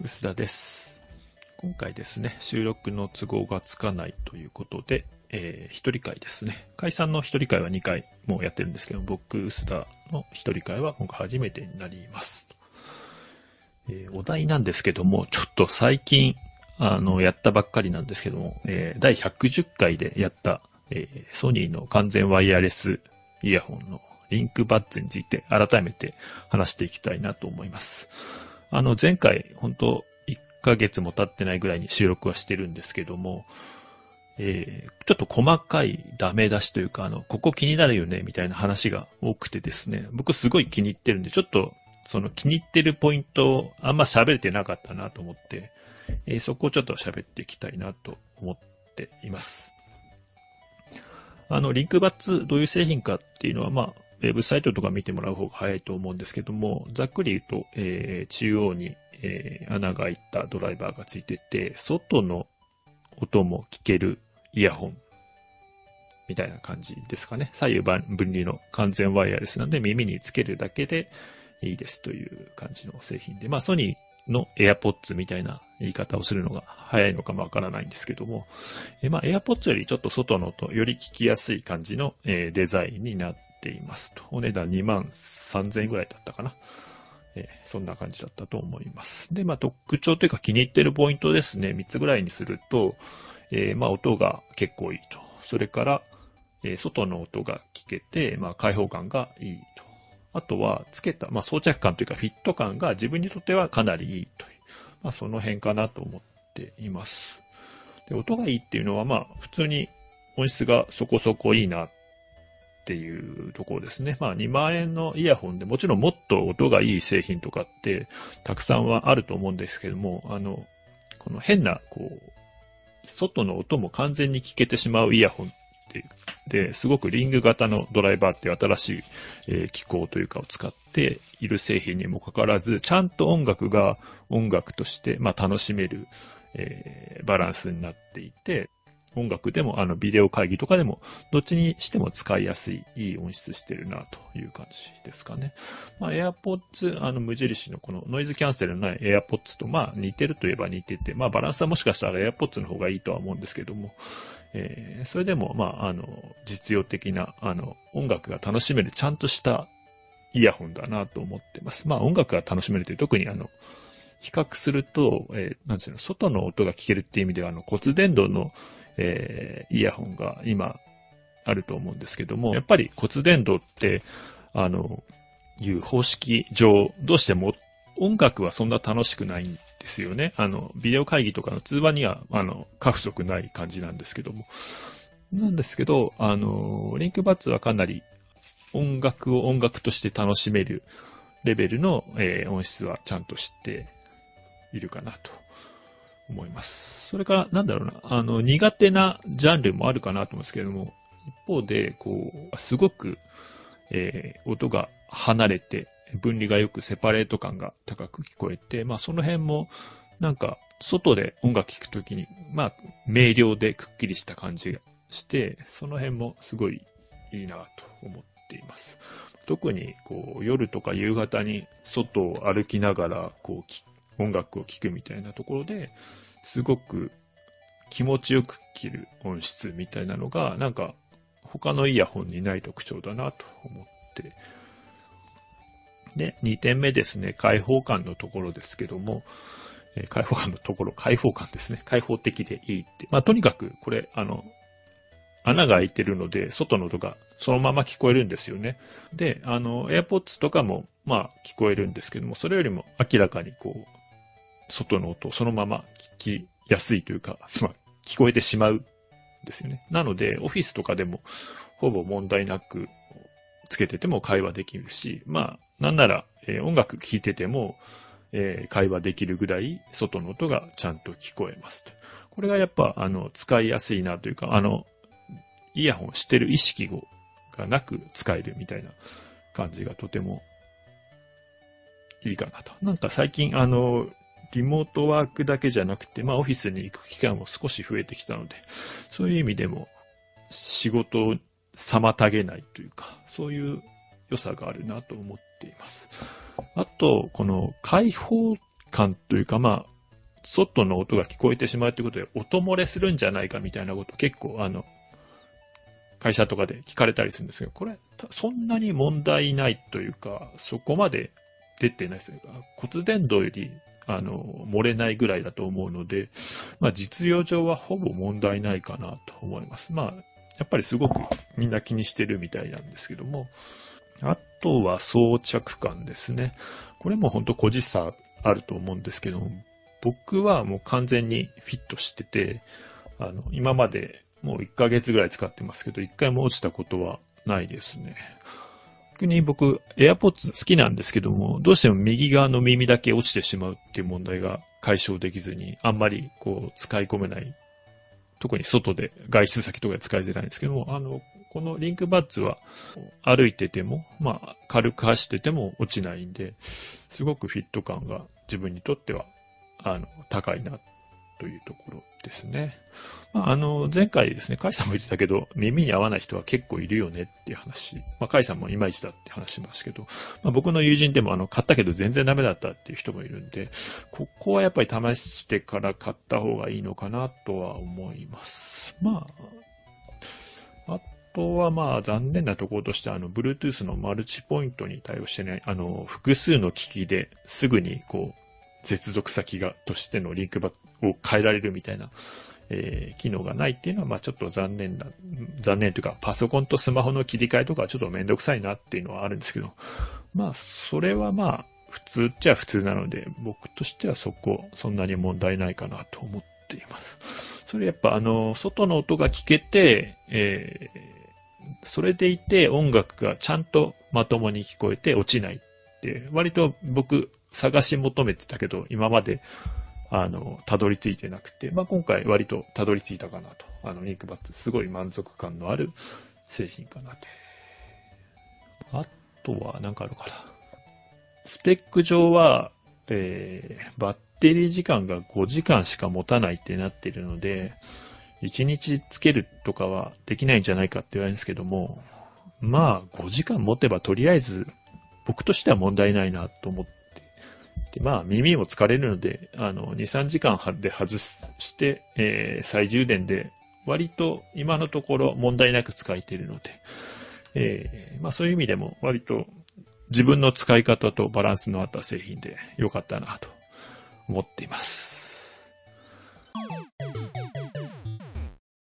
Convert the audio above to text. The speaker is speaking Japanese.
薄田です。今回ですね、収録の都合がつかないということで、えー一人会ですね。解散の一人会は2回もうやってるんですけど、僕、薄田の一人会は今回初めてになります。えーお題なんですけども、ちょっと最近、あの、やったばっかりなんですけども、えー第110回でやった、えーソニーの完全ワイヤレスイヤホンのリンクバッツについて改めて話していきたいなと思います。あの、前回、本当1ヶ月も経ってないぐらいに収録はしてるんですけども、えーちょっと細かいダメ出しというか、あの、ここ気になるよね、みたいな話が多くてですね、僕すごい気に入ってるんで、ちょっと、その気に入ってるポイントをあんま喋れてなかったなと思って、えーそこをちょっと喋っていきたいなと思っています。あの、リンクバッツどういう製品かっていうのは、まあ、ウェブサイトとか見てもらう方が早いと思うんですけども、ざっくり言うと、えー中央に、えー穴が開いたドライバーがついてて、外の音も聞けるイヤホンみたいな感じですかね。左右分離の完全ワイヤレスなんで耳につけるだけでいいですという感じの製品で、まあソニーの AirPods みたいな言い方をするのが早いのかもわからないんですけども、えまあ AirPods よりちょっと外の音、より聞きやすい感じの、えデザインになっていますと。お値段2万3000円ぐらいだったかな。えーそんな感じだったと思います。で、まあ特徴というか気に入ってるポイントですね。3つぐらいにすると、えーまあ音が結構いいと。それから、えー外の音が聞けて、まあ開放感がいいと。あとは、つけた、まあ装着感というかフィット感が自分にとってはかなりいいという。まあその辺かなと思っています。で、音がいいっていうのはまあ普通に音質がそこそこいいなっっていうところですね。まあ2万円のイヤホンでもちろんもっと音がいい製品とかってたくさんはあると思うんですけども、あの、この変な、こう、外の音も完全に聞けてしまうイヤホンってで、すごくリング型のドライバーっていう新しい、えー機構というかを使っている製品にもかかわらず、ちゃんと音楽が音楽として、まあ、楽しめる、えーバランスになっていて、音楽でも、あの、ビデオ会議とかでも、どっちにしても使いやすい、いい音質してるな、という感じですかね。まあ、AirPods、あの、無印のこのノイズキャンセルのない AirPods と、まあ、似てるといえば似てて、まあ、バランスはもしかしたら AirPods の方がいいとは思うんですけども、えーそれでも、まあ、あの、実用的な、あの、音楽が楽しめる、ちゃんとしたイヤホンだなと思ってます。まあ、音楽が楽しめるという、特にあの、比較すると、えーなんていうの、外の音が聞けるっていう意味では、あの、骨伝導の、えーイヤホンが今、あると思うんですけども、やっぱり骨伝導って、あの、いう方式上、どうしても音楽はそんな楽しくないんですよね。あの、ビデオ会議とかの通話には、あの、過不足ない感じなんですけども。なんですけど、あの、リンクバッツはかなり音楽を音楽として楽しめるレベルの、えー音質はちゃんと知っているかなと思います。それから、なんだろうな、あの、苦手なジャンルもあるかなと思うんですけれども、一方で、こう、すごく、えー音が離れて、分離がよくセパレート感が高く聞こえて、まあその辺も、なんか、外で音楽聴くときに、まあ、明瞭でくっきりした感じがして、その辺もすごいいいなと思っています。特に、こう、夜とか夕方に外を歩きながら、こう、き音楽を聴くみたいなところで、すごく気持ちよく聴ける音質みたいなのが、なんか、他のイヤホンにない特徴だなと思って。で、2点目ですね、開放感のところですけども、え開放感のところ、開放感ですね。開放的でいいって。まあ、とにかく、これ、あの、穴が開いてるので、外の音がそのまま聞こえるんですよね。で、あの、AirPods とかも、まあ、聞こえるんですけども、それよりも明らかにこう、外の音をそのまま聞きやすいというか、まあ、聞こえてしまうんですよね。なので、オフィスとかでも、ほぼ問題なく、つけてても会話できるし、まあ、なんなら、えー音楽聴いてても、えー会話できるぐらい、外の音がちゃんと聞こえますと。これがやっぱ、あの、使いやすいなというか、あの、イヤホンしてる意識がなく使えるみたいな感じがとてもいいかなと。なんか最近、あの、リモートワークだけじゃなくて、まあオフィスに行く機会も少し増えてきたので、そういう意味でも仕事を妨げないというか、そういう良さがあるなと思っています。あと、この開放感というか、まあ、外の音が聞こえてしまうということで、音漏れするんじゃないかみたいなこと結構、あの、会社とかで聞かれたりするんですけど、これ、そんなに問題ないというか、そこまで出てないです。骨伝導より、あの、漏れないぐらいだと思うので、まあ実用上はほぼ問題ないかなと思います。まあ、やっぱりすごくみんな気にしてるみたいなんですけども、あとは装着感ですね。これも本当個人差あると思うんですけども、僕はもう完全にフィットしてて、あの、今までもう1ヶ月ぐらい使ってますけど、1回も落ちたことはないですね。逆に僕、AirPods 好きなんですけども、どうしても右側の耳だけ落ちてしまうっていう問題が解消できずに、あんまりこう使い込めない。特に外で外出先とかで使いづらいんですけども、あの、このリンクバッツは歩いてても、まあ軽く走ってても落ちないんで、すごくフィット感が自分にとっては、あの、高いなというところですね。まあ、あの、前回ですね、カイさんも言ってたけど、耳に合わない人は結構いるよねっていう話。まあ、カイさんもいまいちだって話しましたけど、まあ、僕の友人でもあの、買ったけど全然ダメだったっていう人もいるんで、ここはやっぱり試してから買った方がいいのかなとは思います。まあ、あとはまあ残念なところとしてあの、Bluetooth のマルチポイントに対応してない、あの、複数の機器ですぐにこう、接続先が、としてのリンクバを変えられるみたいな、えー、機能がないっていうのは、まあちょっと残念な、残念というか、パソコンとスマホの切り替えとかはちょっとめんどくさいなっていうのはあるんですけど、まあそれはまあ普通っちゃ普通なので、僕としてはそこ、そんなに問題ないかなと思っています。それやっぱあの、外の音が聞けて、えー、それでいて音楽がちゃんとまともに聞こえて落ちないって、割と僕探し求めてたけど、今まで、あの、たどり着いてなくて、まあ、今回割とたどり着いたかなと。あの、ニックバッツ、すごい満足感のある製品かなと。あとは、なんかあるかな。スペック上は、えー、バッテリー時間が5時間しか持たないってなってるので、1日つけるとかはできないんじゃないかって言われるんですけども、まあ、5時間持てばとりあえず、僕としては問題ないなと思っで、まあ耳も疲れるので、あの、2、3時間で外して、えー、再充電で、割と今のところ問題なく使えているので、えー、まあそういう意味でも割と自分の使い方とバランスのあった製品で良かったなと思っています。